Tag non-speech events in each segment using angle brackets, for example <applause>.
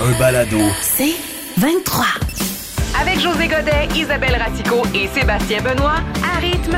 Un balado. C'est 23. Avec José Godet, Isabelle Ratico et Sébastien Benoît, à rythme.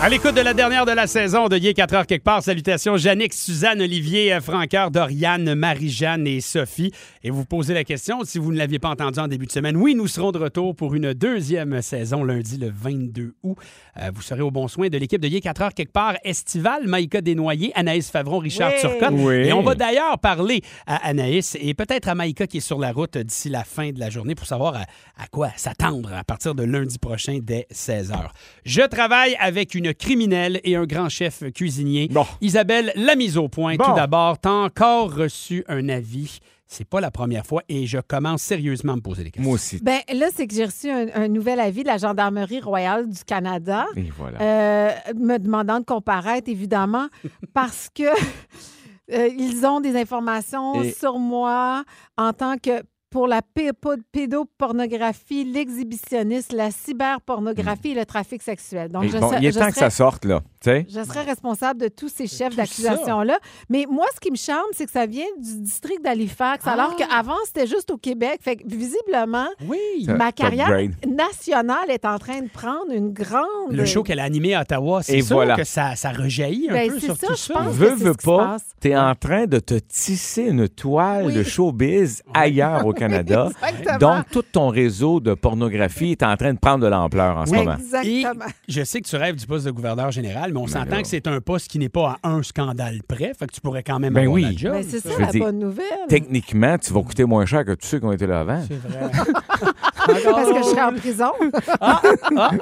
À l'écoute de la dernière de la saison de Yé 4 heures quelque part, salutations Jannick, Suzanne, Olivier, euh, Franqueur, Doriane, Marie-Jeanne et Sophie. Et vous posez la question, si vous ne l'aviez pas entendu en début de semaine, oui, nous serons de retour pour une deuxième saison lundi le 22 août. Euh, vous serez au bon soin de l'équipe de Yé 4 heures quelque part estivale, Maïka Desnoyers, Anaïs Favron, Richard Oui. Turcotte. Oui. Et on va d'ailleurs parler à Anaïs et peut-être à Maïka qui est sur la route d'ici la fin de la journée pour savoir à, à quoi s'attendre à partir de lundi prochain dès 16h. Je travaille avec une criminelle et un grand chef cuisinier. Isabelle l'a mise au point. Bon. Tout d'abord, t'as encore reçu un avis. C'est pas la première fois et je commence sérieusement à me poser des questions. Moi aussi. Ben là, c'est que j'ai reçu un, un nouvel avis de la Gendarmerie royale du Canada. Et voilà. euh, me demandant de comparaître, évidemment, <laughs> parce que <laughs> euh, ils ont des informations Et- sur moi en tant que pour la pé- po- pédopornographie, l'exhibitionnisme, la cyberpornographie et le trafic sexuel. Donc, je, bon, il est je temps que serais- ça sorte, là. Tu sais? je serais responsable de tous ces chefs d'accusation-là. Mais moi, ce qui me charme, c'est que ça vient du district d'Halifax, alors Ah! qu'avant, c'était juste au Québec. Fait que visiblement, Oui. Ma carrière nationale est en train de prendre une grande. Le show qu'elle a animé à Ottawa, c'est sûr voilà. que ça, ça rejaillit un Ben, peu sur ça, tout je ça. pense. Veux, que veux pas, passe. t'es en train de te tisser une toile Oui. de showbiz ailleurs au Canada. <laughs> Exactement. Donc, tout ton réseau de pornographie est en train de prendre de l'ampleur en ce moment. Exactement. Et je sais que tu rêves du poste de gouverneur général, mais on Mais s'entend que c'est un poste qui n'est pas à un scandale près, fait que tu pourrais quand même Ben avoir oui. la job. Ben, c'est ça, la dire, bonne nouvelle. Techniquement, tu vas coûter moins cher que tous ceux qui ont été là avant. C'est vrai. <laughs> Parce que je serais en prison. Ah,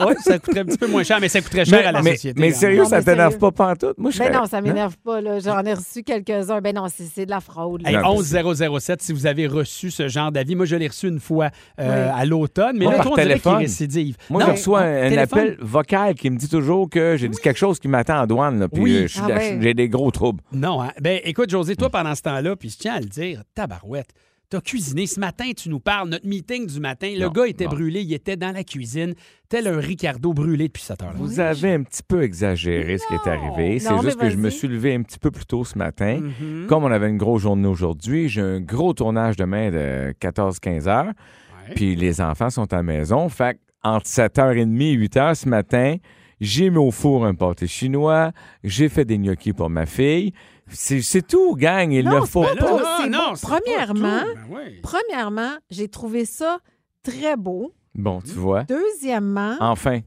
oui, ça coûterait un petit peu moins cher, mais ça coûterait cher Mais, à la mais- société. mais quand sérieux, Non, ça mais t'énerve pas pantoute? Moi, je Ben serais- non, ça m'énerve pas. là. J'en ai reçu quelques-uns. Ben non, c'est de la fraude. Hey, Non, 11007, si vous avez reçu ce genre d'avis. Moi, je l'ai reçu une fois euh, Oui. à l'automne, mais Moi, là, par toi, on dirait qu'il téléphone. récidive. Moi, Non, je reçois un appel vocal qui me dit toujours que j'ai dit quelque chose qui m'attend en douane. Là, puis Oui. euh, Ah ouais. j'ai des gros troubles. Non, hein? Ben, écoute, José, toi, pendant ce temps-là, puis je tiens à le dire, tabarouette, t'as cuisiné. Ce matin, tu nous parles, notre meeting du matin, le Non, gars était non. brûlé, il était dans la cuisine, tel un Ricardo brûlé depuis 7 heures. Vous avez un petit peu exagéré ce qui est arrivé. C'est juste que je me suis levé un petit peu plus tôt ce matin. Mhm. Comme on avait une grosse journée aujourd'hui, j'ai un gros tournage demain de 14-15 heures. Ouais. Puis les enfants sont à la maison. Fait que entre 7h30 et 8h ce matin, j'ai mis au four un pâté chinois. J'ai fait des gnocchis pour ma fille. C'est c'est tout, gang. Il Non, ne faut Ben pas- pas. c'est non, bon. c'est pas Premièrement- tout. Ben. Premièrement, j'ai trouvé ça très beau. Bon, tu vois. Deuxièmement, Enfin.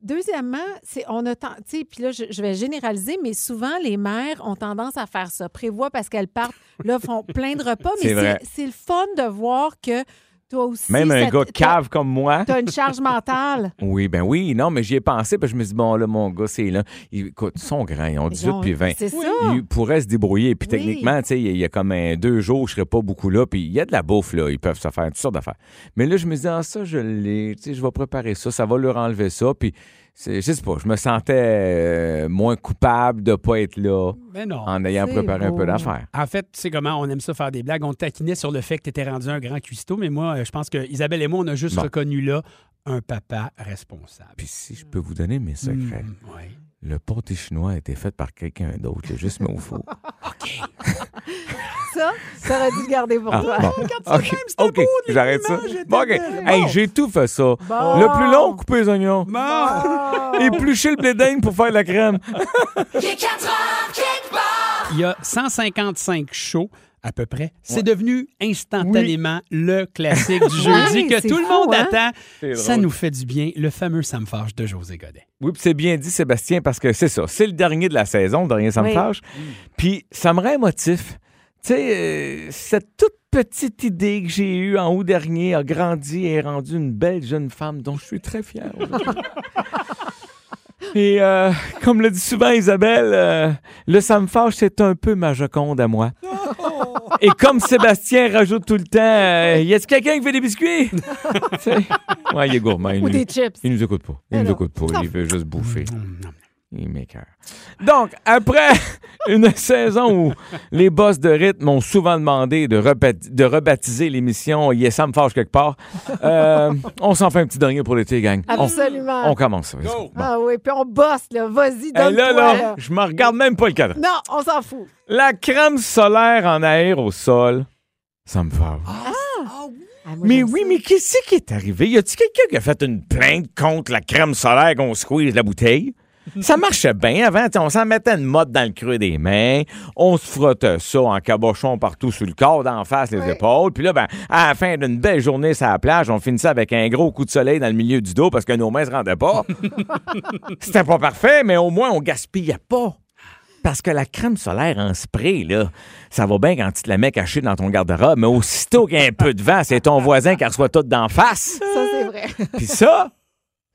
Deuxièmement, c'est on a tu sais, puis là je, je vais généraliser, mais souvent les mères ont tendance à faire ça, prévoient parce qu'elles partent, là font plein de repas, <laughs> mais C'est vrai. c'est c'est le fun de voir que toi aussi Même un ça- gars cave comme moi. T'as une charge mentale. <laughs> Oui, ben oui. Non, mais j'y ai pensé. Puis je me suis dit, bon, là, mon gars, c'est là. Il- écoute, ils sont grands. Ils ont 18 Ils ont- puis 20. C'est ça. Ils pourraient se débrouiller. Puis Oui. techniquement, tu sais, il y a- comme un deux jours, je serais pas beaucoup là. Puis il y a de la bouffe, là. Ils peuvent se faire toutes sortes d'affaires. Mais là, je me dis, ah, ça, je l'ai. Tu sais, je vais préparer ça. Ça va leur enlever ça. Puis, je sais pas, je me sentais euh, moins coupable de pas être là non. en ayant préparé un peu d'affaires. En fait, tu sais comment on aime ça faire des blagues? On taquinait sur le fait que tu étais rendu un grand cuistot, mais moi, euh, je pense que Isabelle et moi, on a juste Bon. reconnu là un papa responsable. Puis si je peux vous donner mes secrets, Mm, ouais. le pâté chinois a été fait par quelqu'un d'autre. Juste mis au four. <laughs> <laughs> Ça, ça aurait dû le garder pour Ah, toi. bon. <laughs> OK, OK, j'arrête ça. Bon, OK. Hey, j'ai tout fait ça. Bon. Le plus long, couper les oignons. <laughs> Éplucher le blé d'Inde pour faire la crème. <laughs> Il y a 155 shows à peu près. C'est devenu instantanément le classique du jeudi que c'est tout le fou, monde hein? attend. Ça drôle. nous fait du bien. Le fameux Ça me fâche de José Godet. Oui, puis c'est bien dit, Sébastien, parce que c'est ça. C'est le dernier de la saison, le dernier, ça me Oui. fâche. Puis ça me rend émotif. Tu sais, euh, cette toute petite idée que j'ai eue en août dernier a grandi et est rendue une belle jeune femme dont je suis très fier. <laughs> Et euh, comme le dit souvent Isabelle, euh, le fâche, c'est un peu ma Joconde à moi. Et comme Sébastien rajoute tout le temps, euh, y a-t-il quelqu'un qui fait des biscuits? <laughs> Ouais, il est gourmand. Il, Ou nous- des chips. il nous écoute pas. Il Mais nous écoute pas. Il veut juste bouffer. Donc, après <laughs> une saison où les boss de rythme m'ont souvent demandé de, rebaptiser l'émission Yes, ça me fâche quelque part, <laughs> euh, on s'en fait un petit dernier pour l'été, gang. Absolument. on commence. Bon. Ah oui, puis on bosse, là. Vas-y, donne-toi. là, là, là. je me regarde même pas le cadre. Non, on s'en fout. La crème solaire en aérosol, ça me fâche. Ah, moi, Mais j'aime oui, ça. mais qu'est-ce qui est arrivé? Y a-t-il quelqu'un qui a fait une plainte contre la crème solaire qu'on squeeze la bouteille? <laughs> Ça marchait bien avant. On s'en mettait une mode dans le creux des mains. On se frottait ça en cabochon partout sur le corps, d'en face, les Oui. épaules. Puis là, ben, à la fin d'une belle journée sur la plage, on finissait avec un gros coup de soleil dans le milieu du dos parce que nos mains se rendaient pas. <laughs> C'était pas parfait, mais au moins, on gaspillait pas. Parce que la crème solaire en spray, là, ça va bien quand tu te la mets cachée dans ton garde-robe, mais aussitôt qu'il y a un peu de vent, c'est ton voisin qui reçoit tout d'en face. Ça, c'est vrai. Puis ça,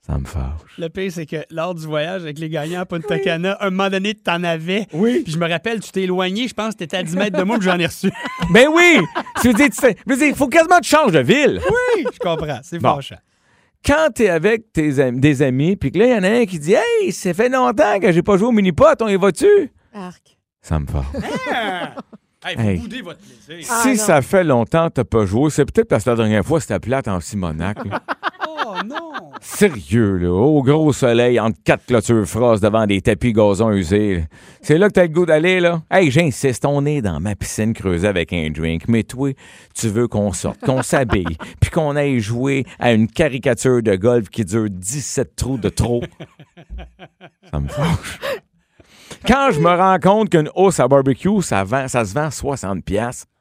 ça me fâche. Le pire, c'est que lors du voyage avec les gagnants à Punta Cana, un moment donné, t'en avais. Oui. Puis je me rappelle, tu t'es éloigné, je pense que t'étais à 10 mètres de moi que j'en ai reçu. <laughs> Ben oui! Je veux dire, il faut quasiment que tu changes de ville. Oui, je comprends. C'est Bon. fâchant. Quand t'es avec tes am- des amis, puis que là, il y en a un qui dit Hey, ça fait longtemps que j'ai pas joué au mini-pot, on y va-tu? Arc. Ça me fâche. <laughs> Hey, vous Hey. boudez votre plaisir. Ah, si non. ça fait longtemps que t'as pas joué, c'est peut-être parce que la dernière fois, c'était plate en Simonac. <laughs> Oh non! Sérieux, là, au gros soleil, entre quatre clôtures frostes devant des tapis gazon usés. C'est là que t'as le goût d'aller, là? Hey, j'insiste, on est dans ma piscine creusée avec un drink, mais toi, tu veux qu'on sorte, qu'on <laughs> s'habille, puis qu'on aille jouer à une caricature de golf qui dure 17 trous de trop. Ça me fâche. Quand je me rends compte qu'une hausse à barbecue, ça, vend, ça se vend 60$, piastres, Oui.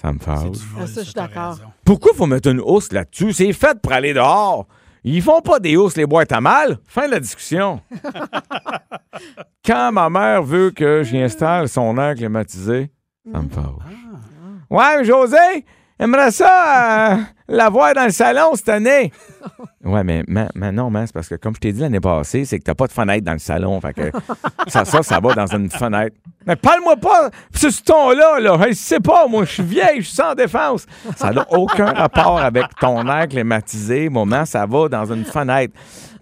Ça me fâche. Ah, ça, je suis d'accord. Pourquoi faut mettre une housse là-dessus? C'est fait pour aller dehors. Ils font pas des housses les boîtes à mal. Fin de la discussion. <laughs> Quand ma mère veut que j'y installe son air climatisé, ça me fâche. Ouais, mais José, aimerait ça euh, la voir dans le salon cette année. <laughs> Ouais, mais ma- ma- non, man, c'est parce que comme je t'ai dit l'année passée, c'est que t'as pas de fenêtre dans le salon. Fait que <laughs> ça, ça, ça va dans une fenêtre. Mais parle-moi pas sur ce ton-là, là. Je sais pas, moi, je suis vieille, je suis sans défense. Ça n'a aucun rapport avec ton air climatisé. Moment, ça va dans une fenêtre.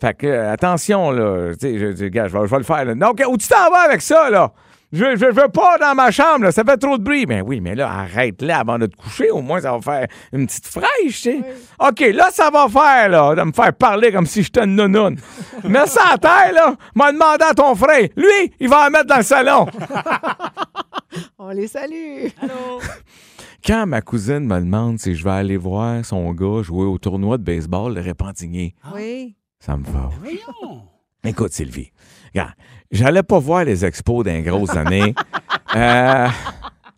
Fait que, euh, attention, là. Tu sais, je, je, vais, je vais le faire, là. Donc, où tu t'en vas avec ça, là? Je, je, je veux pas dans ma chambre, là. Ça fait trop de bruit. Ben oui, mais là, arrête là avant de te coucher. Au moins, ça va faire une petite fraîche, tu sais. OK, là, ça va faire, là, de me faire parler comme si j'étais une nounoune. <laughs> Mets ça à terre, là. M'a demandé à ton frère. Lui, il va en mettre dans le salon. <laughs> On les salue. <laughs> Quand ma cousine me demande si je vais aller voir son gars jouer au tournoi de baseball, le Repentigny, Oui. ça me va. Voyons! Écoute, Sylvie, regarde, j'allais pas voir les expos d'un grosses années. <laughs> Euh,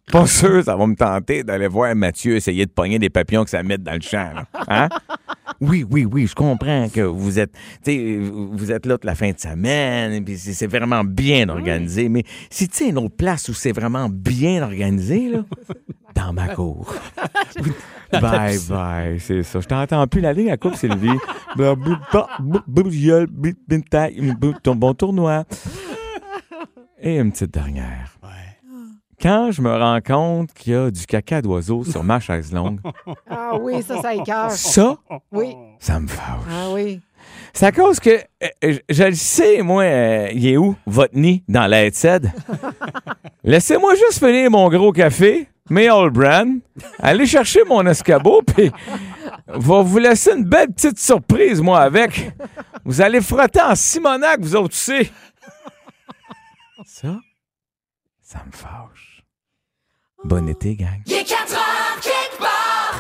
<laughs> pas sûr, ça va me tenter d'aller voir Mathieu essayer de pogner des papillons que ça mette dans le champ. là. Hein? Oui, oui, oui, je comprends que vous êtes, vous êtes là toute la fin de semaine, puis c'est c'est vraiment bien organisé. Mais si tu sais une autre place où c'est vraiment bien organisé, là, <laughs> dans ma cour. <laughs> bye bye, c'est ça. Je t'entends plus la ligne à coupe, Sylvie. Ton bon tournoi. Et une petite dernière. Quand je me rends compte qu'il y a du caca d'oiseau sur ma chaise longue, <laughs> Ah oui, ça, ça écœure. ça, Oui. ça me fâche. Ah oui. C'est à cause que euh, je, le sais, moi, euh, il est où, votre nid, dans la headset? <laughs> Laissez-moi juste finir mon gros café, mes All Brand, aller chercher mon escabeau, <laughs> puis va vous laisser une belle petite surprise, moi, avec. Vous allez frotter en Simonac, vous autres aussi. Ça, ça me fâche. Bon été, gang.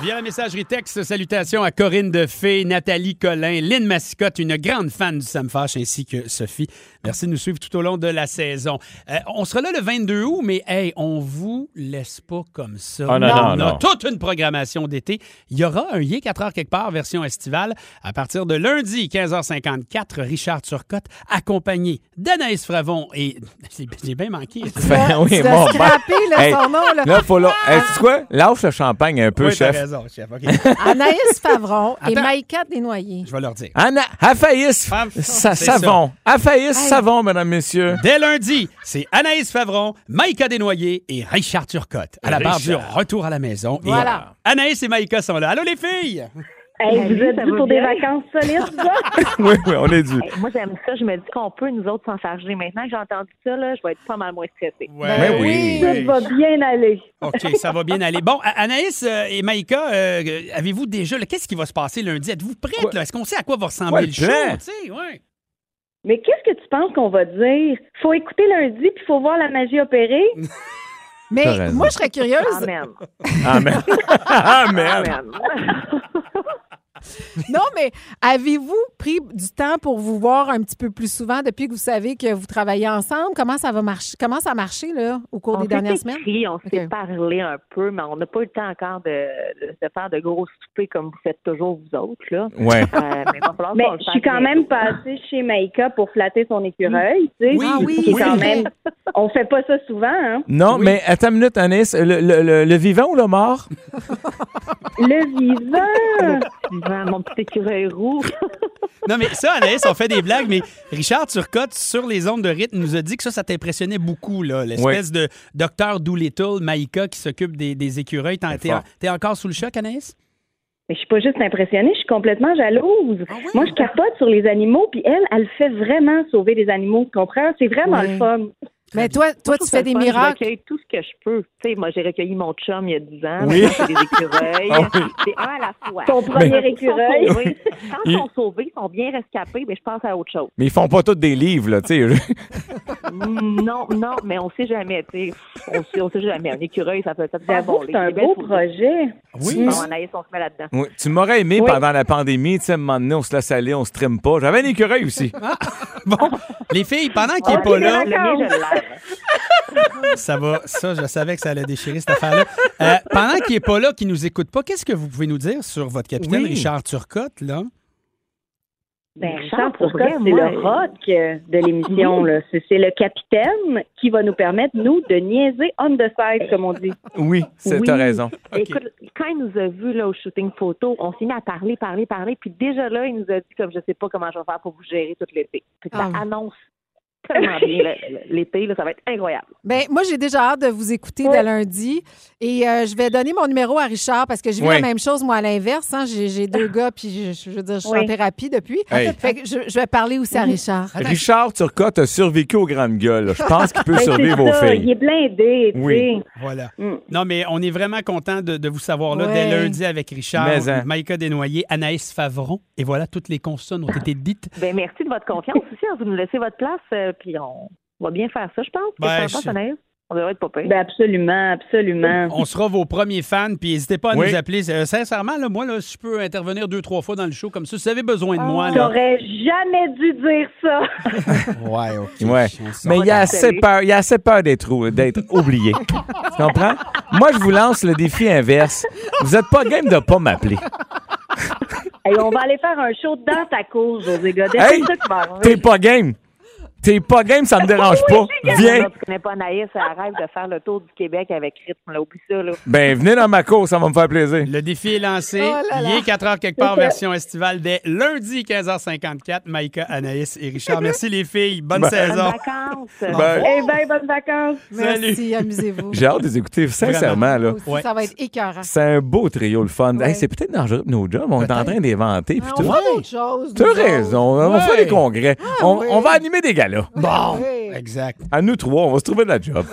Via la messagerie texte, salutations à Corinne Defay, Nathalie Collin, Lynn Massicotte, une grande fan du Sam Fâche, ainsi que Sophie. Merci de nous suivre tout au long de la saison. Euh, on sera là le 22 août, mais hey, on vous laisse pas comme ça. Ah, non, non, on a non. toute une programmation d'été. Il y aura un Yé 4 heures quelque part, version estivale, à partir de lundi, 15h54. Richard Turcotte, accompagné d'Anaïs Fravon et... <laughs> J'ai bien manqué. Ben oui, vas mon scraper, là, Hey, son nom, là. Là, faut là. Hey, quoi? Lâche le champagne un peu, Oui, chef. Raison, chef. OK. <laughs> Anaïs Favron et Attends. Maïka Desnoyers. Je vais leur dire. Anna, Afaïs, Femme- sa- c'est savon. Afaïs, savon, mesdames, messieurs. Dès lundi, c'est Anaïs Favron, Maïka Desnoyers et Richard Turcotte à la barre du retour à la maison. Et Voilà. Anaïs et Maïka sont là. Allô les filles! Hey, vous êtes ça dû pour des vacances solides, <laughs> ça? Oui, oui, on est dû. Hey, moi, j'aime ça. Je me dis qu'on peut, nous autres, s'en charger. Maintenant que j'ai entendu ça, là, je vais être pas mal moins stressée. Ben oui. Tout va bien aller. OK, ça va bien aller. Bon, Anaïs euh, et Maïka, euh, avez-vous déjà... Qu'est-ce qui va se passer lundi? Êtes-vous là? Est-ce qu'on sait à quoi va ressembler Ouais, le show? Ouais. Mais qu'est-ce que tu penses qu'on va dire? Faut écouter lundi, puis faut voir la magie opérer. <laughs> Mais moi, je serais curieuse. Amen. Amen. <laughs> Amen. Amen. <laughs> Non, mais avez-vous pris du temps pour vous voir un petit peu plus souvent depuis que vous savez que vous travaillez ensemble? Comment ça va marcher? Comment ça a marché là, au cours on des s'est dernières semaines? écrit, on s'est Ok. parlé un peu, mais on n'a pas eu le temps encore de, de, faire de gros soupers comme vous faites toujours, vous autres. Là. Ouais. Euh, mais va <laughs> je suis quand même passée chez Maïka pour flatter son écureuil, tu sais. Oui. Ah oui, oui. quand même... On fait pas ça souvent, hein? Non, Oui. mais attends une minute, Anis. Le, le- le- le vivant ou le mort? Le vivant! Mon petit écureuil roux. Non, mais ça, Anaïs, on fait des blagues, mais Richard Turcotte, sur les ondes de rythme, nous a dit que ça, ça t'impressionnait beaucoup, là. L'espèce de docteur Doolittle, Maïka, qui s'occupe des, des écureuils. T'en- T'es encore sous le choc, Anaïs? Mais je suis pas juste impressionnée, je suis complètement jalouse. Ah oui? Moi, je capote sur les animaux, puis elle, elle fait vraiment sauver les animaux, tu comprends? C'est vraiment Oui. le fun. Mais toi, toi tu fais des le fun, Je miracles. recueille tout ce que je peux. Tu sais, moi, j'ai recueilli mon chum il y a 10 ans. Oui. C'est des écureuils. <laughs> Ah oui. C'est un à la fois. Ton premier Quand ils écureuil. sont sauvés- <laughs> Quand Il- ils sont sauvés, ils sont bien rescapés, mais je pense à autre chose. Mais ils font pas tous des livres, là, tu sais. <laughs> Non, non, mais on sait jamais, tu sais. On sait, on sait jamais. Un écureuil, ça peut J'avoue bon. que c'est un beau projet. Oui. Bon, Anaïs, on se met là-dedans. Oui, Tu m'aurais aimé Oui. pendant la pandémie, tu sais, à un moment donné, on se laisse aller, on se trime pas. J'avais un écureuil aussi. Bon, les filles, pendant qu'il n'est Ah, pas là, Ça va. Ça, je savais que ça allait déchirer cette affaire-là. Euh, pendant qu'il n'est pas là, qu'il nous écoute pas, qu'est-ce que vous pouvez nous dire sur votre capitaine Oui. Richard Turcotte, là? Ben, Richard, Richard pour Turcotte, c'est le rock euh, de l'émission. là. C'est le capitaine qui va nous permettre, nous, de niaiser on the side, comme on dit. Oui, c'est- Oui. raison. Écoute, quand il nous a vus là, au shooting photo, on s'est mis à parler, parler, parler. Puis déjà là, il nous a dit comme je sais pas comment je vais faire pour vous gérer tout l'été. Puis ça Ah. annonce tellement bien l'été, là, ça va être incroyable. Ben, moi, j'ai déjà hâte de vous écouter Oui. dès lundi. Et euh, je vais donner mon numéro à Richard parce que j'ai vu Oui. la même chose, moi, à l'inverse. hein. J'ai j'ai deux <laughs> gars, puis je, je veux dire, je suis Oui. en thérapie depuis. Hey. Fait que je, je vais parler aussi à Richard. Richard Turcotte a survécu aux grandes gueules. Je pense qu'il peut <laughs> Ben, survivre aux filles. Il est blindé, Oui. Voilà. Mm. Non, mais on est vraiment content de, de vous savoir là Ouais. dès lundi avec Richard, Mais, hein. Maïka Desnoyers, Anaïs Favron. Et voilà, toutes les consonnes ont été dites. Ben merci de votre confiance aussi. hein. Vous nous laissez votre place, euh, puis on va bien faire ça, je pense. Ben, que je-? On devrait être pas pire. Ben absolument, absolument. On sera vos premiers fans, puis n'hésitez pas à Oui. nous appeler. Euh, sincèrement, là, moi, là, si je peux intervenir deux, trois fois dans le show comme ça, si vous avez besoin de Ah. moi, là. T'aurais jamais dû dire ça. <laughs> Ouais, OK. Ouais. Mais il y a assez peur, il y a assez peur d'être ou- d'être oublié. tu comprends? Moi, je vous lance le défi inverse. Vous êtes pas game de pas m'appeler. Hey, on va aller faire un show dans ta cause, José Godet. Hey. T'es pas game. T'es pas game, ça me dérange pas. Viens. Tu connais pas Anaïs, elle rêve de faire le tour du Québec avec rythme. Là, oublie ça, là. Ben, venez dans ma course, ça va me faire plaisir. Le défi est lancé. Oh là là. Il est 4 heures quelque part, version estivale, dès lundi 15h54. Maïka, Anaïs et Richard. Merci les filles. Bonne Ben- Bonnes saison. vacances. Ben- Eh bien, bonnes vacances. Merci, amusez-vous. J'ai hâte de les écouter, sincèrement. Là. Moi aussi, Ouais. Ça va être écœurant. C'est un beau trio, le fun. Ouais. Hey, c'est peut-être dangereux pour nos jobs. On est en train d'inventer. Ah, on faire d'autres choses. Nous autres. raison. On faire des congrès. on, oui. on va animer des galas. Bon, exact. À nous trois, on va se trouver de la job.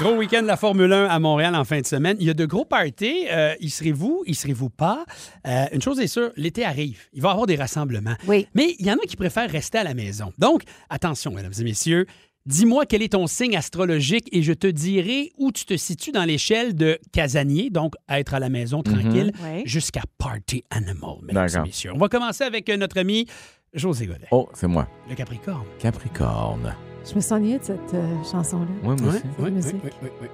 Gros week-end de la Formule 1 à Montréal en fin de semaine. Il y a de gros parties. Euh, y serez-vous? Y serez-vous pas? Euh, une chose est sûre, l'été arrive. Il va y avoir des rassemblements. Oui. Mais il y en a qui préfèrent rester à la maison. Donc, attention, mesdames et messieurs. Dis-moi quel est ton signe astrologique et je te dirai où tu te situes dans l'échelle de casanier, donc être à la maison tranquille, Ouais. jusqu'à party animal, mesdames et D'accord. messieurs. On va commencer avec euh, notre ami José Godet, Oh, c'est moi. le Capricorne. Capricorne. Je me sens de cette euh, chanson-là. Moi aussi. ouais, ouais, ouais, ouais.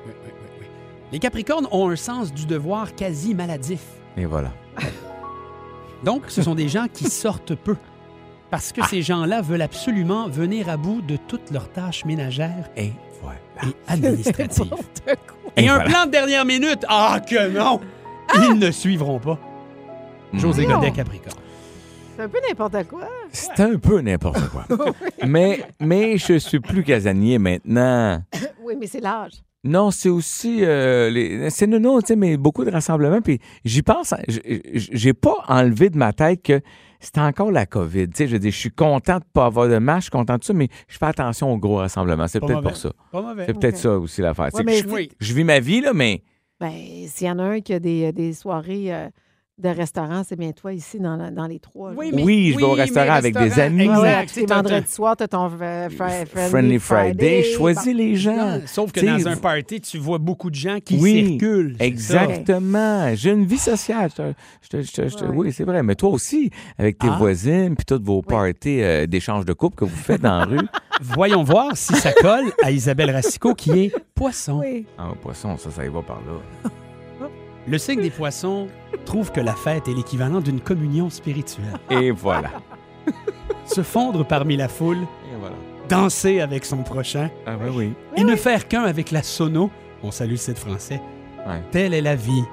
Les Capricornes ont un sens du devoir quasi maladif. Et voilà. Donc, ce sont des gens qui <laughs> sortent peu. Parce que ces gens-là veulent absolument venir à bout de toutes leurs tâches ménagères Et voilà. et administratives. <laughs> Et, Et un voilà. plan de dernière minute. Ah, que non! Ils ne suivront pas. José Non. Godet Capricorne. C'est un peu n'importe quoi. C'est un peu n'importe quoi. <laughs> mais, mais je suis plus casanier maintenant. <coughs> Oui, mais c'est l'âge. Non, c'est aussi euh, les, c'est non, non, tu sais, mais beaucoup de rassemblements. Puis j'y pense, j'ai pas enlevé de ma tête que c'était encore la COVID. Tu sais, je veux dire, je suis content de pas avoir de match, je suis content de ça, mais je fais attention aux gros rassemblements. C'est peut-être pour ça. Pas mauvais. C'est peut-être ça aussi l'affaire. C'est Ouais, je vis ma vie là, mais Ben, s'il y en a un qui a des, des soirées euh, de restaurant, c'est bien toi ici dans, la- dans les trois. Oui, Oui, je vais au restaurant avec des amis. Exact. C'est vendredi soir, tu as ton euh, fri- friendly, Friendly Friday, choisis Bon. les gens. Non, Sauf que dans un party, tu vois beaucoup de gens qui Oui, circulent. Exactement. J'ai une vie sociale. Je te- je te- je te- je te- Ouais. Oui, c'est vrai. Mais toi aussi, avec tes Ah. voisines puis toutes vos parties euh, d'échange de couple que vous faites dans la rue. <laughs> Voyons voir si ça colle à Isabelle Racicot, qui est poisson. Oui. Ah, poisson, ça, ça y va par là. <laughs> Le signe des poissons trouve que la fête est l'équivalent d'une communion spirituelle. Et voilà. Se fondre parmi la foule, Et voilà. danser avec son prochain Ah, ben oui. et ne faire qu'un avec la sono. On salue le site français. Ouais. Telle est la vie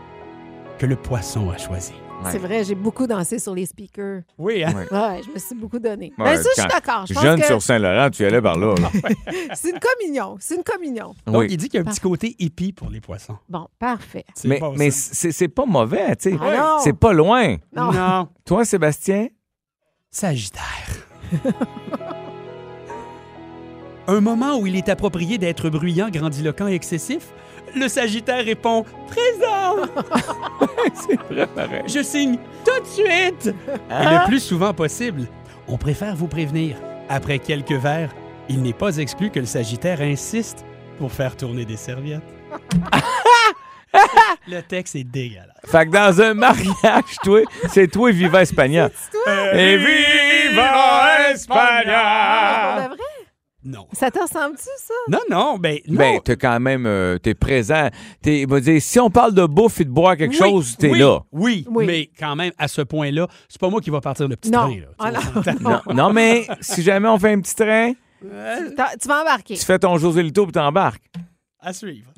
que le poisson a choisie. Ouais. C'est vrai, j'ai beaucoup dansé sur les speakers. Oui, hein? Ouais. Ouais, je me suis beaucoup donné. Ouais, ben, ça, je suis d'accord. Je pense Jeune que sur Saint-Laurent, tu y allais par là. là. <laughs> c'est une communion. C'est une communion. Donc, oui. il dit qu'il y a un petit côté hippie pour les poissons. Bon, parfait. C'est Mais, bon, mais c'est c'est pas mauvais, tu sais. Ah non. C'est pas loin. Non. non. Toi, Sébastien? Sagittaire. <laughs> Un moment où il est approprié d'être bruyant, grandiloquent et excessif, le Sagittaire répond Présent <laughs> c'est vrai, pareil. Je signe tout de suite Et le plus souvent possible, on préfère vous prévenir. Après quelques verres, il n'est pas exclu que le Sagittaire insiste pour faire tourner des serviettes. <laughs> le texte est dégueulasse. Fait que dans un mariage, toi, c'est toi et Viva Espagna. Et Viva Espagna! Pour de vrai? Non. Ça te ressemble-tu, ça? Non, non, ben non. Ben, t'es quand même, euh, t'es présent. T'es, il va dire, si on parle de bouffe et de boire quelque Oui, chose, t'es oui, là. Oui, Oui. mais quand même, à ce point-là, c'est pas moi qui va partir le petit Non. train. Là, Ah, non. Non, non, mais si jamais on fait un petit train, Tu vas embarquer. tu fais ton José Lito puis t'embarques. À suivre.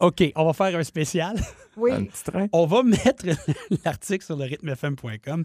OK, on va faire un spécial. Oui. Un petit train. On va mettre <laughs> l'article sur le rythmefm.com.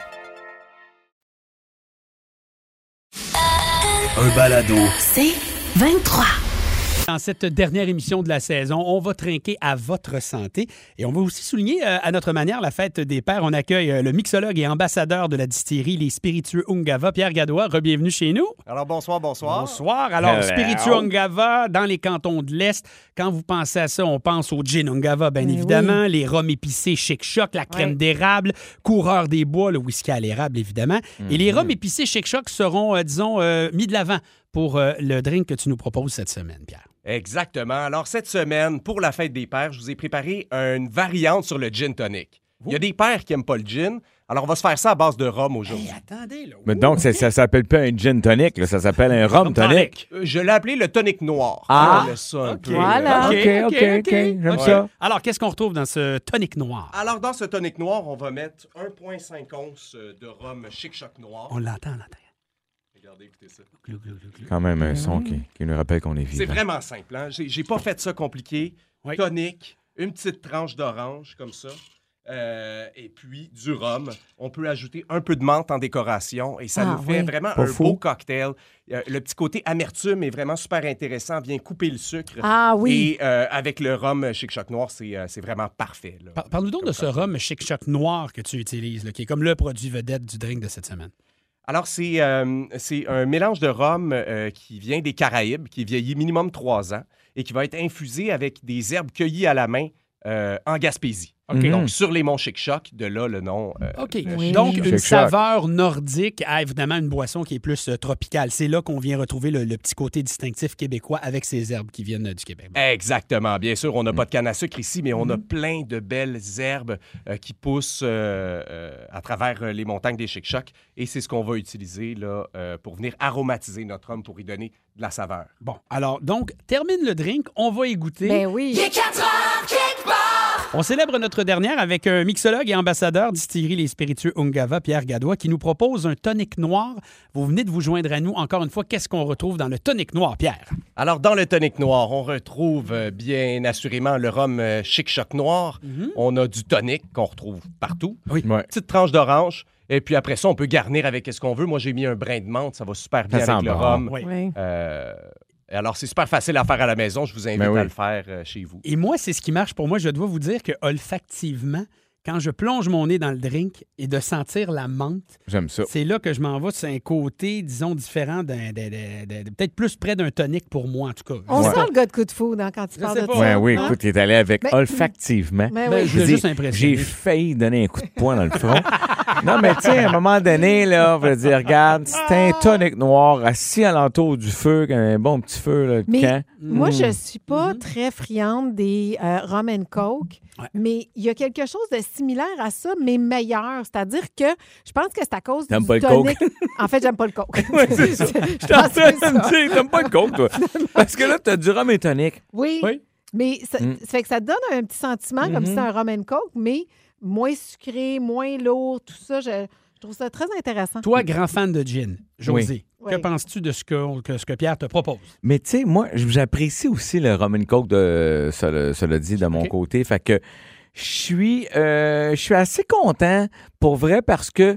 Un. C'est 23. Dans cette dernière émission de la saison, on va trinquer à votre santé et on va aussi souligner euh, à notre manière la fête des pères. On accueille euh, le mixologue et ambassadeur de la distillerie Les Spiritueux Ungava, Pierre Gadois. Rebienvenue chez nous. Alors bonsoir, bonsoir. Bonsoir. Alors, Hello. Spiritueux Ungava, dans les cantons de l'Est, quand vous pensez à ça, on pense au gin Ungava, bien Mais évidemment, les rhums épicés Chic Choc, la crème Ouais. d'érable, coureur des bois, le whisky à l'érable, évidemment. Et les rhums épicés Chic Choc seront, euh, disons, euh, mis de l'avant pour euh, le drink que tu nous proposes cette semaine, Pierre. Exactement. Alors cette semaine, pour la fête des pères, je vous ai préparé une variante sur le gin tonic. Il y a des pères qui n'aiment pas le gin, alors on va se faire ça à base de rhum aujourd'hui. attendez, là. Mais donc, ça, ça s'appelle pas un gin tonic, là, ça s'appelle un rhum tonic. Euh, Je l'ai appelé le tonic noir. Ah. On laisse ça un peu. Voilà. OK, OK, OK. J'aime OK. ça. Alors, qu'est-ce qu'on retrouve dans ce tonic noir? Alors dans ce tonic noir, on va mettre 1,5 onces de rhum chic choc noir. On l'entend, on l'entend. Regardez, écoutez ça. Quand même un son qui, qui nous rappelle qu'on est C'est vivant. vraiment simple. Hein? J'ai j'ai pas fait ça compliqué. Oui. Tonic, une petite tranche d'orange comme ça. euh, et puis du rhum. On peut ajouter un peu de menthe en décoration et ça Ah, nous fait oui. vraiment Pas un fou. beau cocktail. Euh, le petit côté amertume est vraiment super intéressant, vient couper le sucre. Ah oui. Et euh, avec le rhum Chic Choc Noir, c'est euh, c'est vraiment parfait. là. Par- Parle-nous donc de ce rhum Chic Choc noir que tu utilises, là, qui est comme le produit vedette du drink de cette semaine. Alors, c'est euh, c'est un mélange de rhum euh, qui vient des Caraïbes, qui vieillit minimum trois ans et qui va être infusé avec des herbes cueillies à la main euh, en Gaspésie. OK. Donc, sur les monts Chic-Choc, de là le nom. euh, OK. le Donc, une saveur nordique à évidemment une boisson qui est plus euh, tropicale. C'est là qu'on vient retrouver le, le petit côté distinctif québécois avec ces herbes qui viennent euh, du Québec. Exactement. Bien sûr, on n'a pas de canne à sucre ici, mais on Mm-hmm. a plein de belles herbes euh, qui poussent euh, euh, à travers euh, les montagnes des Chic-Chocs. Et c'est ce qu'on va utiliser là, euh, pour venir aromatiser notre rhum pour y donner de la saveur. Bon, alors, donc, termine le drink, on va y goûter. Ben oui. On célèbre notre dernière avec un mixologue et ambassadeur distillerie Les Spiritueux Ungava, Pierre Gadois, qui nous propose un tonic noir. Vous venez de vous joindre à nous. Encore une fois, qu'est-ce qu'on retrouve dans le tonic noir, Pierre? Alors, dans le tonic noir, on retrouve euh, bien assurément le rhum euh, Chic-Choc noir. On a du tonic qu'on retrouve partout. Oui. Petite tranche d'orange. Et puis après ça, on peut garnir avec ce qu'on veut. Moi, j'ai mis un brin de menthe. Ça va super bien Ça avec le bon. rhum. Oui. Oui. Euh, alors, c'est super facile à faire à la maison. Je vous invite Ben oui. à le faire euh, chez vous. Et moi, c'est ce qui marche pour moi. Je dois vous dire que olfactivement, quand je plonge mon nez dans le drink et de sentir la menthe, J'aime ça. c'est là que je m'en vais. C'est un côté, disons, différent, d'un, d'un- d'un- d'un- peut-être plus près d'un tonic pour moi, en tout cas. On Ouais. sent le gars de coup de foudre hein, quand tu Je parles de ça. Ouais, oui, hein? écoute, il est allé avec Ben- olfactivement. Ben Ben, oui. je voulais dis, juste. J'ai failli donner un coup de poing dans le front. <laughs> non, mais tu sais, à un moment donné, là, on va dire, regarde, c'est un tonic noir assis alentour du feu, un bon petit feu, là, Mais camp. moi, Mm. je suis pas très friande des euh, rum and coke, Ouais. mais il y a quelque chose de similaire à ça, mais meilleur. C'est-à-dire que je pense que c'est à cause du pas le tonic. coke? En fait, j'aime pas le coke. <laughs> Ouais, c'est ça. <laughs> Je suis en train de me dire, t'aimes pas le coke, toi. <laughs> Parce que là, t'as du rhum et tonic. Oui. Oui. Mais ça, Mm. ça fait que ça donne un petit sentiment comme si c'était un rum and coke, mais moins sucré, moins lourd, tout ça. Je, je trouve ça très intéressant. Toi, grand fan de gin, José, Oui. que penses-tu de ce que, que ce que Pierre te propose? Mais tu sais, moi, j'apprécie aussi le rum and coke de cela, cela dit de mon côté. Fait que je suis, euh, je suis assez content pour vrai parce que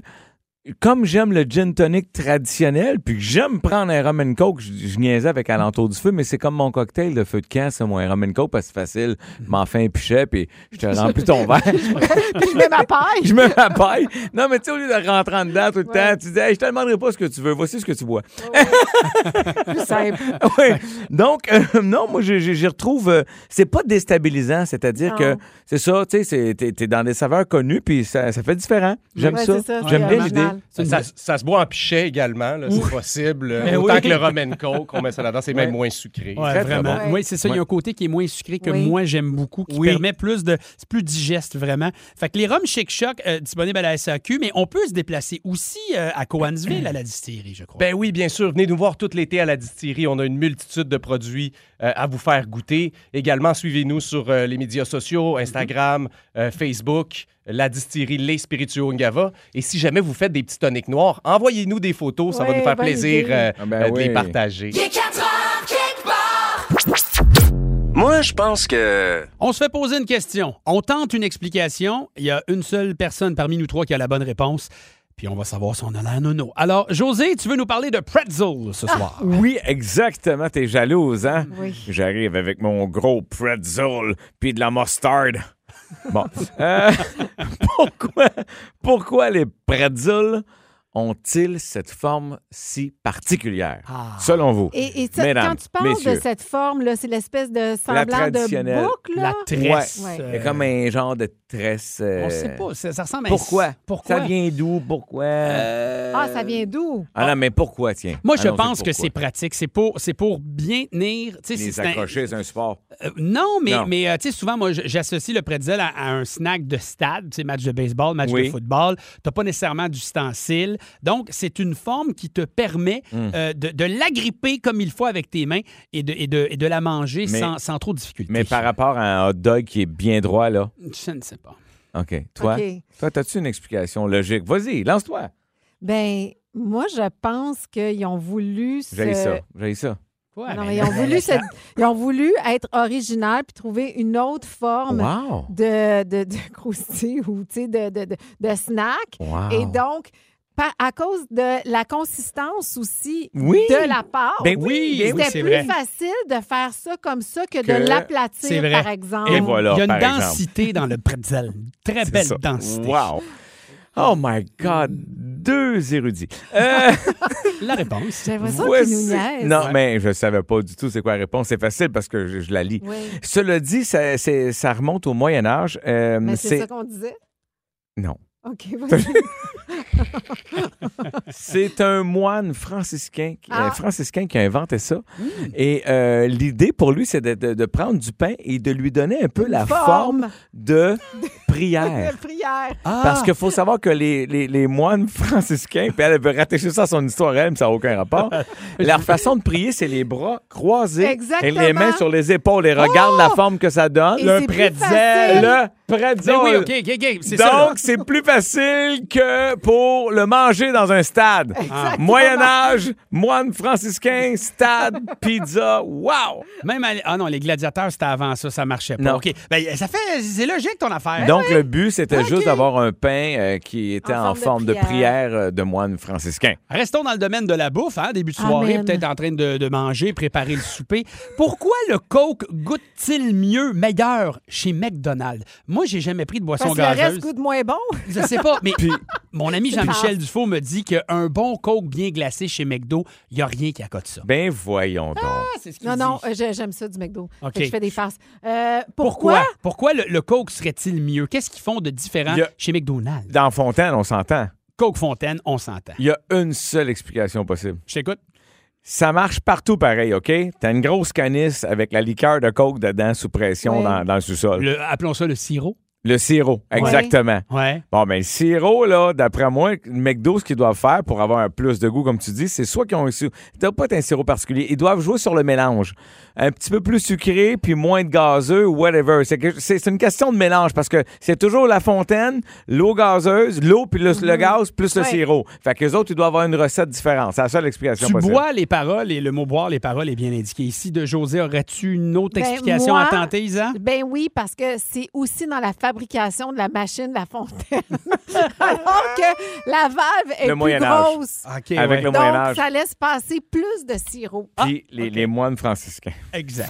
comme j'aime le gin tonic traditionnel, puis que j'aime prendre un rum and coke, je, je niaisais avec Alentour du feu, mais c'est comme mon cocktail de feu de camp, c'est moi, un rum and coke, parce que c'est facile. Je m'en fais un pichet, puis je te remplis ton <laughs> verre. Je mets ma paille. je me la paille. Non, mais tu sais, au lieu de rentrer en dedans tout le temps, tu dis, Hey, je te demanderai pas ce que tu veux, voici ce que tu bois. <laughs> Plus simple. <laughs> Ouais. Donc, euh, non, moi, je retrouve. euh, c'est pas déstabilisant, c'est-à-dire que c'est ça, tu sais, t'es dans des saveurs connues, puis ça, ça fait différent. J'aime Ouais, ça. J'aime bien original. Ça, ça se boit en pichet également, c'est possible. Euh, <laughs> Ben Autant oui. que le rum and coke, on met ça là-dedans, c'est même moins sucré. Ouais, Très, très vraiment. bon. Oui, c'est ça. Il y a un côté qui est moins sucré que Oui. moi, j'aime beaucoup, qui Oui. permet plus de. C'est plus digeste, vraiment. Fait que les rums Chic Choc, euh, disponibles à la SAQ, mais on peut se déplacer aussi euh, à Coansville, à la distillerie, je crois. Ben oui, bien sûr. Venez nous voir tout l'été à la distillerie. On a une multitude de produits euh, à vous faire goûter. Également, suivez-nous sur euh, les médias sociaux, Instagram, euh, Facebook, la distillerie Les Spiritueux Ungava. Et si jamais vous faites des petits toniques noirs, envoyez-nous des photos. Ça va nous faire plaisir euh, Ah ben euh, de les partager. Moi, je pense que. On se fait poser une question. On tente une explication. Il y a une seule personne parmi nous trois qui a la bonne réponse. Puis on va savoir si on a la nono. Alors, José, tu veux nous parler de pretzel ce soir? Oui, exactement. T'es jalouse, hein? Oui. J'arrive avec mon gros pretzel puis de la mustard. Bon. Euh, <laughs> pourquoi, pourquoi les pretzels ont-ils cette forme si particulière, Ah. selon vous? Et, et ça, Mesdames, quand tu parles messieurs. de cette forme-là, c'est l'espèce de semblant de boucle. La Là? tresse. Ouais. euh, C'est comme un genre de tresse. euh, On sait pas. Ça, ça ressemble à un- Pourquoi? Pourquoi? Ça vient d'où? Pourquoi? Ah, ça vient d'où? Ah non, mais pourquoi, tiens? Moi, je Allons-y, pense que pourquoi? c'est pratique. C'est pour, c'est pour bien tenir. tu sais, Les c'est un- accrocher, c'est un sport. Euh, non, mais, Non. mais euh, tu sais, souvent, moi, j'associe le pretzel à, à un snack de stade, tu sais, match de baseball, match Oui. de football. Tu n'as pas nécessairement d'ustensile. Donc, c'est une forme qui te permet Mm. euh, de, de l'agripper comme il faut avec tes mains et de, et de, et de la manger Mais- sans, sans trop de difficulté. Mais par rapport à un hot dog qui est bien droit, là? Je ne sais pas. OK. Toi, toi, as-tu une explication logique? Vas-y, lance-toi. Ben, moi, je pense qu'ils ont voulu. se- J'ai ça. J'ai ça. Quoi? Non, Ben, mais ils ont, voulu se- ils ont voulu être original puis trouver une autre forme Wow. de, de, de <laughs> croustille ou tu sais, de, de, de, de snack. Wow. Et donc, à cause de la consistance aussi Oui. de la pâte, Ben oui, ben oui, c'était c'est plus vrai. facile de faire ça comme ça que, Que- de l'aplatir, par exemple. Et voilà, Il y a une exemple. densité dans le pretzel. Très belle ça. densité. Wow. Oh my God. deux érudits. Euh, <laughs> La réponse. J'ai l'impression voici- nous niaise. Non, mais je ne savais pas du tout c'est quoi la réponse. C'est facile parce que je, je la lis. Oui. Cela dit, ça remonte au Moyen Âge. Euh, Mais c'est ça qu'on disait? Non. OK, <laughs> vas-y. C'est un moine franciscain, qui- Ah. euh, franciscain qui a inventé ça. Hmm. Et euh, l'idée pour lui, c'est de, de- de prendre du pain et de lui donner un peu la forme. forme de <laughs> prière. Prière. Parce qu'il faut savoir que les, les- les moines franciscains, puis elle veut rattacher ça à son histoire, elle, mais ça n'a aucun rapport. <laughs> Leur façon de prier, c'est les bras croisés Exactement. et les mains sur les épaules. Et regarde la forme que ça donne. Et Le pretzel. Le pretzel. Oui. C'est. Donc, c'est plus facile que pour le manger dans un stade. Exactement. Moyen Âge, moine franciscain, stade, <laughs> pizza, wow! Même à- Ah non, les gladiateurs, c'était avant ça, ça marchait pas. Non. OK. Ben, ça fait. C'est logique ton affaire. Donc, le but, c'était juste d'avoir un pain euh, qui était En en, forme de forme de prière. prière euh, de moine franciscain. Restons dans le domaine de la bouffe, hein, début de soirée, peut-être en train de, de manger, préparer le souper. Pourquoi le Coke goûte-t-il mieux, meilleur chez McDonald's? Moi, j'ai jamais pris de boisson Parce que le reste gazeuse. goûte moins bon? Je sais pas, mais <laughs> mon ami Jean-Michel? Dufault me dit qu'un bon Coke bien glacé chez McDo, il n'y a rien qui accote ça. Ben voyons donc. c'est ce Non, dit. non, euh, j'ai- j'aime ça du McDo. OK. Fait que je fais des farces. Euh, Pourquoi? pourquoi? Pourquoi le, le Coke serait-il mieux? Qu'est-ce qu'ils font de différent a- chez McDonald's? Dans Fontaine, on s'entend. Coke Fontaine, on s'entend. Il y a une seule explication possible. Je t'écoute. Ça marche partout pareil, OK? T'as une grosse canisse avec la liqueur de coke dedans sous pression Ouais. dans, dans le sous-sol. Le... Le- appelons ça le sirop. sirop, exactement. Ouais. Bon, ben le sirop, là, d'après moi, le McDo, ce qu'ils doivent faire pour avoir un plus de goût, comme tu dis, c'est soit qu'ils ont un sirop... T'as pas un sirop particulier. Ils doivent jouer sur le mélange. Un petit peu plus sucré, puis moins de gazeux, ou whatever. C'est que- c'est c'est une question de mélange, parce que c'est toujours la fontaine, l'eau gazeuse, l'eau, puis le, le gaz, plus le Ouais. sirop. Fait que les autres, ils doivent avoir une recette différente. C'est la seule explication Tu possible. bois les paroles et le mot boire les paroles est bien indiqué ici. De José, aurais-tu une autre Ben, explication moi, à tenter, Isa? Ben oui, parce que c'est aussi dans la fabrication de la machine La Fontaine. <laughs> Alors que la valve est Le plus grosse. Avec ouais. le Moyen Donc, ça laisse passer plus de sirop. Puis les, les moines franciscains. Exact.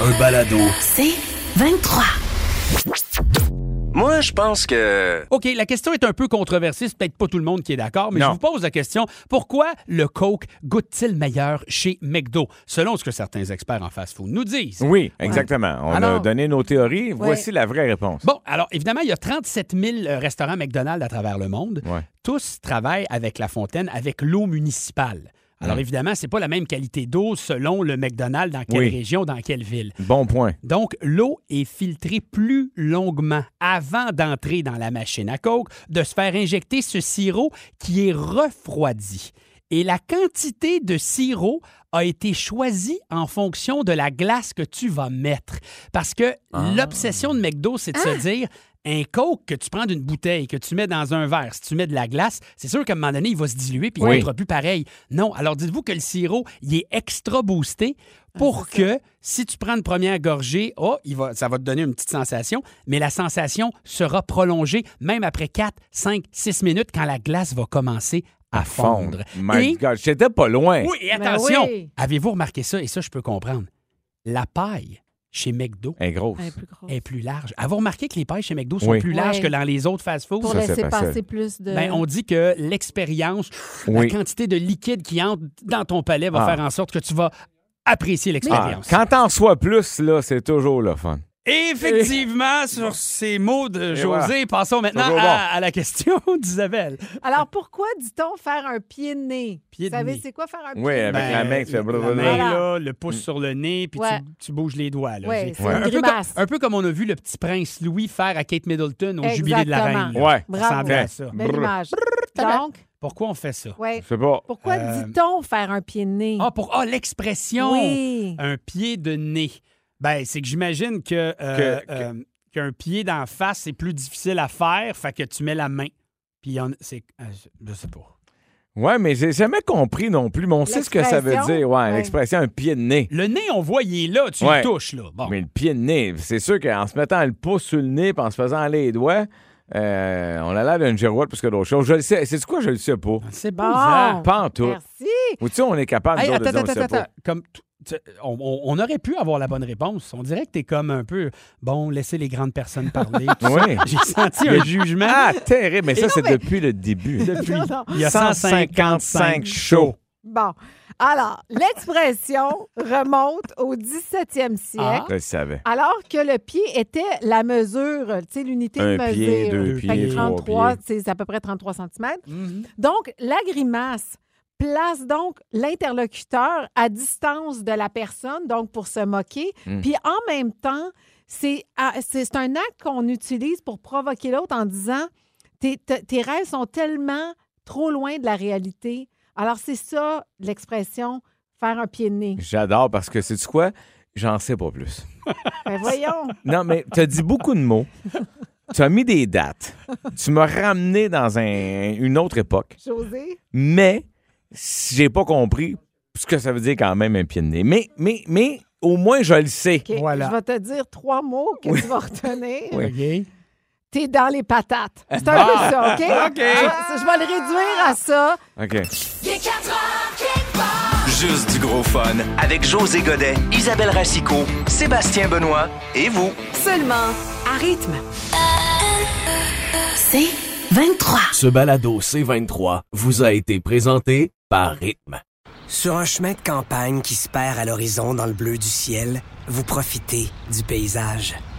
Un balado. C'est 23. Moi, je pense que... OK, la question est un peu controversée. C'est peut-être pas tout le monde qui est d'accord, mais Non. je vous pose la question pourquoi le Coke goûte-t-il meilleur chez McDo? Selon ce que certains experts en fast-food nous disent. Oui, exactement. On a Alors- donné nos théories. Voici la vraie réponse. Bon, alors évidemment, il y a 37 000 euh, restaurants McDonald's à travers le monde. Ouais. Tous travaillent avec la fontaine, avec l'eau municipale. Alors Mm. évidemment, c'est pas la même qualité d'eau selon le McDonald's, dans quelle Oui. région, dans quelle ville. Bon point. Donc, l'eau est filtrée plus longuement avant d'entrer dans la machine à coke, de se faire injecter ce sirop qui est refroidi. Et la quantité de sirop a été choisie en fonction de la glace que tu vas mettre. Parce que l'obsession de McDo, c'est de se dire un coke que tu prends d'une bouteille, que tu mets dans un verre, si tu mets de la glace, c'est sûr qu'à un moment donné, il va se diluer puis il ne sera plus pareil. Non, alors dites-vous que le sirop, il est extra boosté pour que si tu prends une première gorgée, oh, il va, ça va te donner une petite sensation, mais la sensation sera prolongée même après 4, 5, 6 minutes quand la glace va commencer à fondre. My Et- God, j'étais pas loin. oui, et Ben attention, oui. avez-vous remarqué ça? Et ça, je peux comprendre. La paille chez McDo Elle est grosse. Elle est plus grosse. est plus large. Avez-vous remarqué que les pailles chez McDo sont Oui. plus larges Ouais. que dans les autres fast-foods? Pour Ça, c'est laisser facile. passer plus de. Ben, on dit que l'expérience, Oui. la quantité de liquide qui entre dans ton palais va Ah. faire en sorte que tu vas apprécier Ah, l'expérience. quand t'en sois plus, là, c'est toujours le fun. Effectivement, sur ces mots de José, voilà. passons maintenant à, bon. à la question <laughs> d'Isabelle. Alors, pourquoi dit-on faire un pied de nez? Pied Vous de savez, nez. c'est quoi faire un pied Oui, de avec nez? la main, tu fais la main, Voilà. là, le pouce sur le nez, puis Ouais. tu, tu bouges les doigts. Là. Ouais, c'est un, une peu comme, un peu comme on a vu le petit prince Louis faire à Kate Middleton au jubilé de la reine. Ouais. Bravo. Ça ça. Belle image. Donc, Pourquoi on fait ça? Ouais. Je sais pas. Pourquoi Euh, dit-on faire un pied de nez? Ah, pour ah, l'expression Oui. un pied de nez. Ben, c'est que j'imagine que, euh, Que- que- euh, qu'un pied d'en face, c'est plus difficile à faire, fait que tu mets la main. Puis il y en- c'est. euh, je sais pas. Ouais, mais j'ai jamais compris non plus. Mais on sait ce que ça veut dire. Ouais, Ouais. l'expression un pied de nez. Le nez, on voit, il est là, tu Ouais. le touches, là. Bon. Mais le pied de nez, c'est sûr qu'en se mettant le pouce sur le nez et en se faisant les doigts, euh, on a l'air d'une girouette plus que d'autres choses. Je le sais. C'est quoi, je le sais pas. C'est Bon. Pas en tout. Merci. Ou tu sais, on est capable Hey, de attends, dire, on attends. Comme, on, on- aurait pu avoir la bonne réponse. On dirait que t'es comme un peu, bon, laissez les grandes personnes parler. Oui. <laughs> J'ai senti un jugement. Ah, terrible. Mais ça, c'est mais- depuis le début. Depuis, Non, non. il y a 155 shows. Bon. Alors, l'expression remonte au 17e siècle. Ah, Je savais. Alors que le pied était la mesure, tu sais, l'unité de Un mesure. pied, deux Fait que pieds, trois 33, pieds. c'est à peu près 33 cm. Mhm. Donc, la grimace place donc l'interlocuteur à distance de la personne, donc pour se moquer. Mm. Puis en même temps, c'est ah, c'est un acte qu'on utilise pour provoquer l'autre en disant tes, tes- tes rêves sont tellement trop loin de la réalité. Alors, c'est ça l'expression faire un pied de nez. J'adore parce que, c'est quoi? J'en sais pas plus. Ben voyons. <laughs> Non, mais tu as dit beaucoup de mots. Tu as mis des dates. Tu m'as ramené dans un- une autre époque. José? Mais si j'ai pas compris ce que ça veut dire quand même un pied de nez. Mais, mais, mais au moins, je le sais. OK, Je vais te dire trois mots que tu vas retenir. Oui. T'es dans les patates. C'est un Ah! peu ça, OK? OK. Je, je vais le réduire à ça. OK. Juste du gros fun avec José Godet, Isabelle Racicot, Sébastien Benoît et vous. Seulement à rythme. C'est 23. Ce balado C23 vous a été présenté par Rythme. Sur un chemin de campagne qui se perd à l'horizon dans le bleu du ciel, vous profitez du paysage.